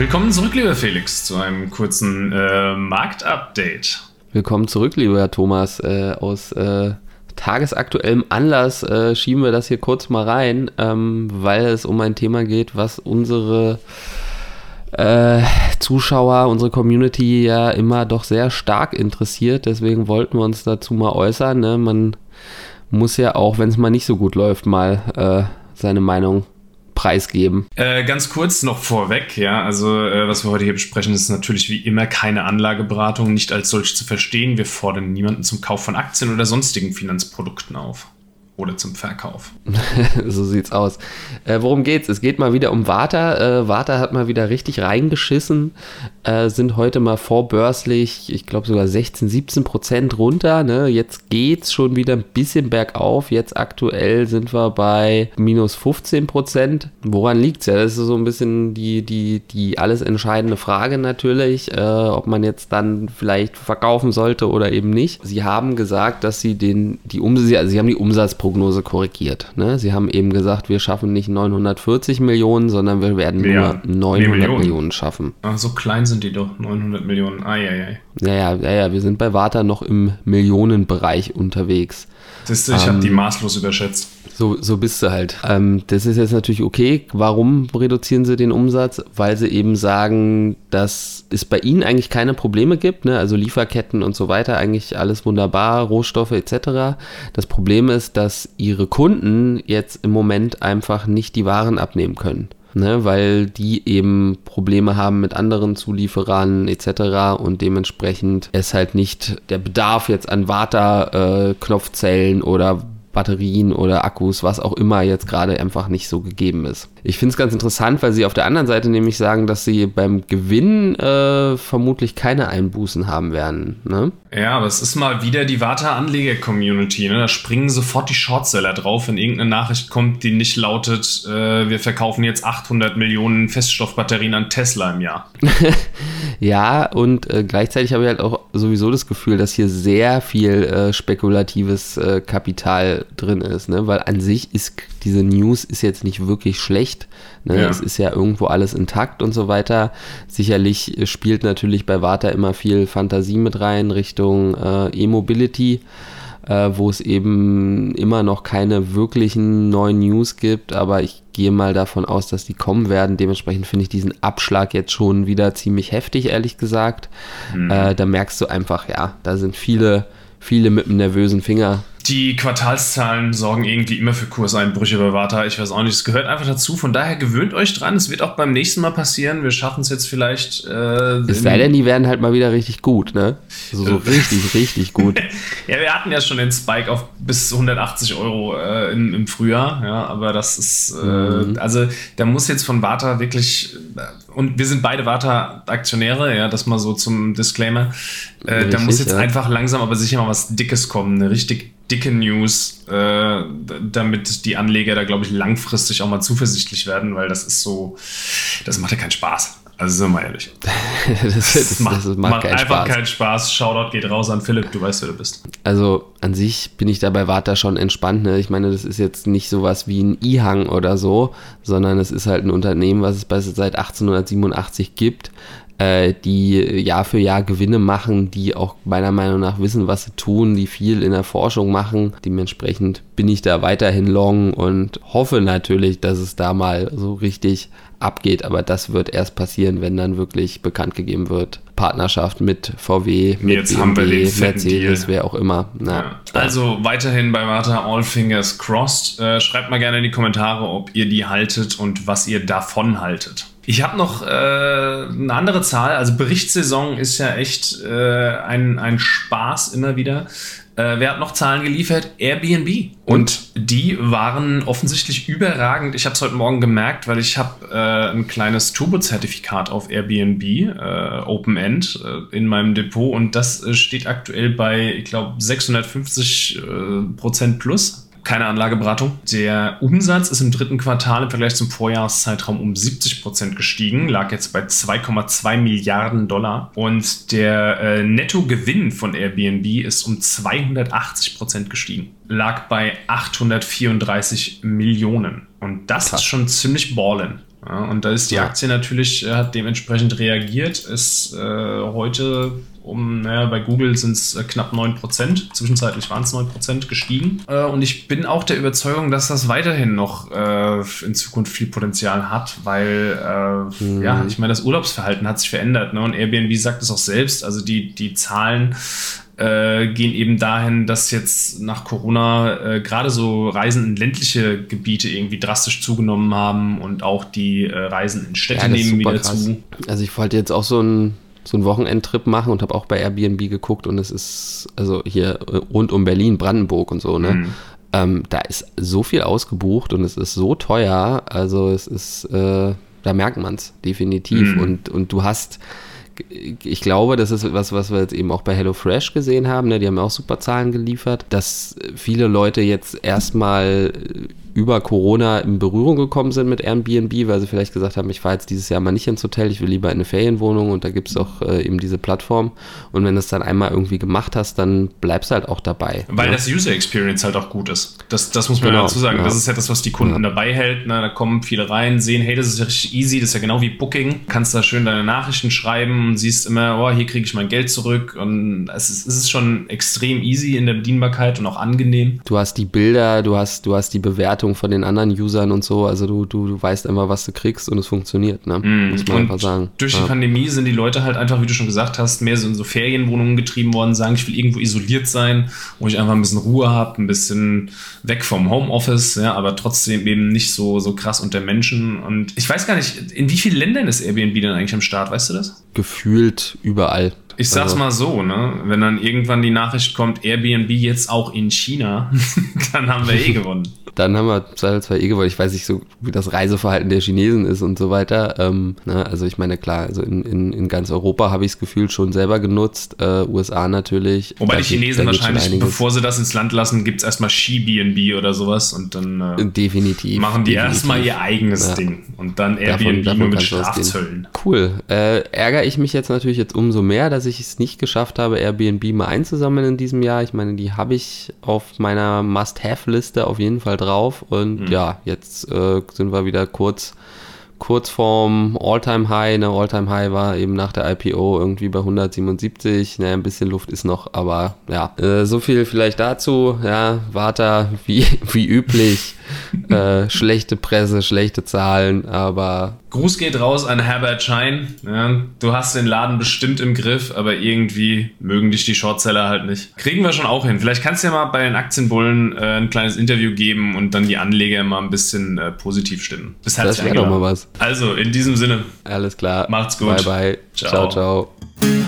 Willkommen zurück, lieber Felix, zu einem kurzen äh, Marktupdate. Willkommen zurück, lieber Thomas. Äh, aus äh, tagesaktuellem Anlass äh, schieben wir das hier kurz mal rein, ähm, weil es um ein Thema geht, was unsere äh, Zuschauer, unsere Community ja immer doch sehr stark interessiert. Deswegen wollten wir uns dazu mal äußern. Ne? Man muss ja auch, wenn es mal nicht so gut läuft, mal äh, seine Meinung preisgeben. Äh, ganz kurz noch vorweg, ja, also äh, was wir heute hier besprechen, ist natürlich wie immer keine Anlageberatung, nicht als solch zu verstehen. Wir fordern niemanden zum Kauf von Aktien oder sonstigen Finanzprodukten auf oder zum Verkauf. so sieht's aus. Äh, worum geht's? Es geht mal wieder um Warta. Äh, Warta hat mal wieder richtig reingeschissen, äh, sind heute mal vorbörslich, ich glaube sogar 16, 17 Prozent runter. Ne? Jetzt geht's schon wieder ein bisschen bergauf. Jetzt aktuell sind wir bei minus 15 Prozent. Woran liegt's ja? Das ist so ein bisschen die, die, die alles entscheidende Frage natürlich, äh, ob man jetzt dann vielleicht verkaufen sollte oder eben nicht. Sie haben gesagt, dass sie den, die Umsätze, also sie haben die Umsatzprognose Prognose korrigiert. Ne? Sie haben eben gesagt, wir schaffen nicht 940 Millionen, sondern wir werden ja, nur 900 nee, Millionen. Millionen. schaffen. Ach, so klein sind die doch, 900 Millionen. Ah, ja, ja. Ja, ja, ja, wir sind bei Warta noch im Millionenbereich unterwegs. Siehst du, ich ähm, habe die maßlos überschätzt. So, so bist du halt. Ähm, das ist jetzt natürlich okay. Warum reduzieren sie den Umsatz? Weil sie eben sagen, dass es bei ihnen eigentlich keine Probleme gibt. Ne? Also Lieferketten und so weiter, eigentlich alles wunderbar, Rohstoffe etc. Das Problem ist, dass ihre Kunden jetzt im Moment einfach nicht die Waren abnehmen können. Ne, weil die eben Probleme haben mit anderen Zulieferern etc. und dementsprechend es halt nicht der Bedarf jetzt an Warta-Knopfzellen äh, oder Batterien oder Akkus, was auch immer jetzt gerade einfach nicht so gegeben ist. Ich finde es ganz interessant, weil sie auf der anderen Seite nämlich sagen, dass sie beim Gewinn äh, vermutlich keine Einbußen haben werden. Ne? Ja, aber es ist mal wieder die Warta-Anleger-Community. Ne? Da springen sofort die Shortseller drauf, wenn irgendeine Nachricht kommt, die nicht lautet, äh, wir verkaufen jetzt 800 Millionen Feststoffbatterien an Tesla im Jahr. ja, und äh, gleichzeitig habe ich halt auch sowieso das Gefühl, dass hier sehr viel äh, spekulatives äh, Kapital drin ist, ne? weil an sich ist diese News ist jetzt nicht wirklich schlecht. Ne? Ja. Es ist ja irgendwo alles intakt und so weiter. Sicherlich spielt natürlich bei Warta immer viel Fantasie mit rein Richtung äh, E-Mobility. Äh, wo es eben immer noch keine wirklichen neuen News gibt, aber ich gehe mal davon aus, dass die kommen werden. Dementsprechend finde ich diesen Abschlag jetzt schon wieder ziemlich heftig, ehrlich gesagt. Mhm. Äh, da merkst du einfach, ja, da sind viele, viele mit einem nervösen Finger die Quartalszahlen sorgen irgendwie immer für Kurseinbrüche bei Warta. Ich weiß auch nicht, es gehört einfach dazu. Von daher gewöhnt euch dran. Es wird auch beim nächsten Mal passieren. Wir schaffen es jetzt vielleicht. Äh, es sei denn, die werden halt mal wieder richtig gut, ne? So, so richtig, richtig gut. ja, wir hatten ja schon den Spike auf bis 180 Euro äh, im, im, Frühjahr. Ja, aber das ist. Äh, mhm. Also, da muss jetzt von Warta wirklich. Und wir sind beide Warta-Aktionäre, ja, das mal so zum Disclaimer. Äh, da muss jetzt ja. einfach langsam, aber sicher mal was Dickes kommen. Eine richtig dicke News, äh, damit die Anleger da, glaube ich, langfristig auch mal zuversichtlich werden, weil das ist so, das macht ja keinen Spaß. Also sind wir mal ehrlich. das, das, macht, das macht, macht keinen einfach Spaß. keinen Spaß. Shoutout geht raus an Philipp, du weißt, wer du bist. Also an sich bin ich dabei Warta schon entspannt. Ne? Ich meine, das ist jetzt nicht sowas wie ein E-Hang oder so, sondern es ist halt ein Unternehmen, was es seit 1887 gibt äh, die Jahr für Jahr Gewinne machen, die auch meiner Meinung nach wissen, was sie tun, die viel in der Forschung machen. Dementsprechend bin ich da weiterhin long und hoffe natürlich, dass es da mal so richtig abgeht, aber das wird erst passieren, wenn dann wirklich bekannt gegeben wird. Partnerschaft mit VW, mit Jetzt BMW, Mercedes, wer auch immer. Ja. Also weiterhin bei Warta All Fingers Crossed. Äh, schreibt mal gerne in die Kommentare, ob ihr die haltet und was ihr davon haltet. Ich habe noch äh, eine andere Zahl. Also Berichtssaison ist ja echt äh, ein, ein Spaß immer wieder. Äh, wer hat noch Zahlen geliefert? Airbnb. Und die waren offensichtlich überragend. Ich habe es heute Morgen gemerkt, weil ich habe äh, ein kleines Turbo-Zertifikat auf Airbnb, äh, Open End, äh, in meinem Depot. Und das äh, steht aktuell bei, ich glaube, 650 äh, Prozent plus keine Anlageberatung. Der Umsatz ist im dritten Quartal im Vergleich zum Vorjahreszeitraum um 70 Prozent gestiegen, lag jetzt bei 2,2 Milliarden Dollar. Und der äh, Nettogewinn von Airbnb ist um 280 Prozent gestiegen, lag bei 834 Millionen. Und das Krass. ist schon ziemlich ballen. Ja, und da ist die Aktie natürlich, äh, hat dementsprechend reagiert, ist äh, heute um, naja, bei Google sind es äh, knapp 9%, zwischenzeitlich waren es 9% gestiegen. Äh, und ich bin auch der Überzeugung, dass das weiterhin noch äh, in Zukunft viel Potenzial hat, weil, mhm. ja, ich meine, das Urlaubsverhalten hat sich verändert. Ne? Und Airbnb sagt es auch selbst, also die, die Zahlen äh, gehen eben dahin, dass jetzt nach Corona äh, gerade so Reisen in ländliche Gebiete irgendwie drastisch zugenommen haben und auch die äh, Reisen in Städte ja, nehmen wieder krass. zu. Also ich wollte jetzt auch so ein so einen Wochenendtrip machen und habe auch bei Airbnb geguckt und es ist also hier äh, rund um Berlin, Brandenburg und so, ne? Mhm. Ähm, da ist so viel ausgebucht und es ist so teuer, also es ist, äh, da merkt man es definitiv mhm. und, und du hast ich glaube, das ist was, was wir jetzt eben auch bei HelloFresh gesehen haben. Ne? Die haben auch super Zahlen geliefert, dass viele Leute jetzt erstmal über Corona in Berührung gekommen sind mit Airbnb, weil sie vielleicht gesagt haben, ich fahre jetzt dieses Jahr mal nicht ins Hotel, ich will lieber in eine Ferienwohnung und da gibt es auch äh, eben diese Plattform. Und wenn du es dann einmal irgendwie gemacht hast, dann bleibst du halt auch dabei. Weil ja. das User Experience halt auch gut ist. Das, das muss man genau, dazu sagen. Ja. Das ist ja das, was die Kunden ja. dabei hält. Na, da kommen viele rein, sehen, hey, das ist ja richtig easy, das ist ja genau wie Booking. Kannst da schön deine Nachrichten schreiben und siehst immer, oh, hier kriege ich mein Geld zurück. Und es ist, es ist schon extrem easy in der Bedienbarkeit und auch angenehm. Du hast die Bilder, du hast, du hast die Bewertung Bewertung von den anderen Usern und so. Also du, du, du weißt immer, was du kriegst und es funktioniert, ne? Mm. Muss man und einfach sagen. Durch die ja. Pandemie sind die Leute halt einfach, wie du schon gesagt hast, mehr so in so Ferienwohnungen getrieben worden, sagen, ich will irgendwo isoliert sein, wo ich einfach ein bisschen Ruhe habe, ein bisschen weg vom Homeoffice, ja, aber trotzdem eben nicht so, so krass unter Menschen. Und ich weiß gar nicht, in wie vielen Ländern ist Airbnb denn eigentlich am Start, weißt du das? Gefühlt überall. Ich sag's also. mal so, ne? Wenn dann irgendwann die Nachricht kommt, Airbnb jetzt auch in China, dann haben wir eh gewonnen. Dann haben wir zwar eh gewonnen. Ich weiß nicht so, wie das Reiseverhalten der Chinesen ist und so weiter. Ähm, ne? Also ich meine, klar, also in, in, in ganz Europa habe ich das Gefühl schon selber genutzt. Äh, USA natürlich. Wobei die Chinesen wahrscheinlich, bevor sie das ins Land lassen, gibt es erstmal Ski-BNB oder sowas und dann äh, definitiv, machen die erstmal ihr eigenes ja. Ding und dann Airbnb davon, davon nur mit Strafzöllen. Cool. Äh, ärgere ich mich jetzt natürlich jetzt umso mehr, dass ich ich es nicht geschafft habe, Airbnb mal einzusammeln in diesem Jahr. Ich meine, die habe ich auf meiner Must-Have-Liste auf jeden Fall drauf. Und mhm. ja, jetzt äh, sind wir wieder kurz kurz vorm All-Time-High. Ne, All-Time-High war eben nach der IPO irgendwie bei 177. Ne, ein bisschen Luft ist noch, aber ja, äh, so viel vielleicht dazu. Ja, Warta wie, wie üblich. äh, schlechte Presse, schlechte Zahlen, aber. Gruß geht raus an Herbert Schein. Ja, du hast den Laden bestimmt im Griff, aber irgendwie mögen dich die Shortseller halt nicht. Kriegen wir schon auch hin. Vielleicht kannst du ja mal bei den Aktienbullen äh, ein kleines Interview geben und dann die Anleger mal ein bisschen äh, positiv stimmen. Bis das wäre doch mal was. Also, in diesem Sinne. Alles klar. Macht's gut. Bye, bye. ciao. ciao. ciao.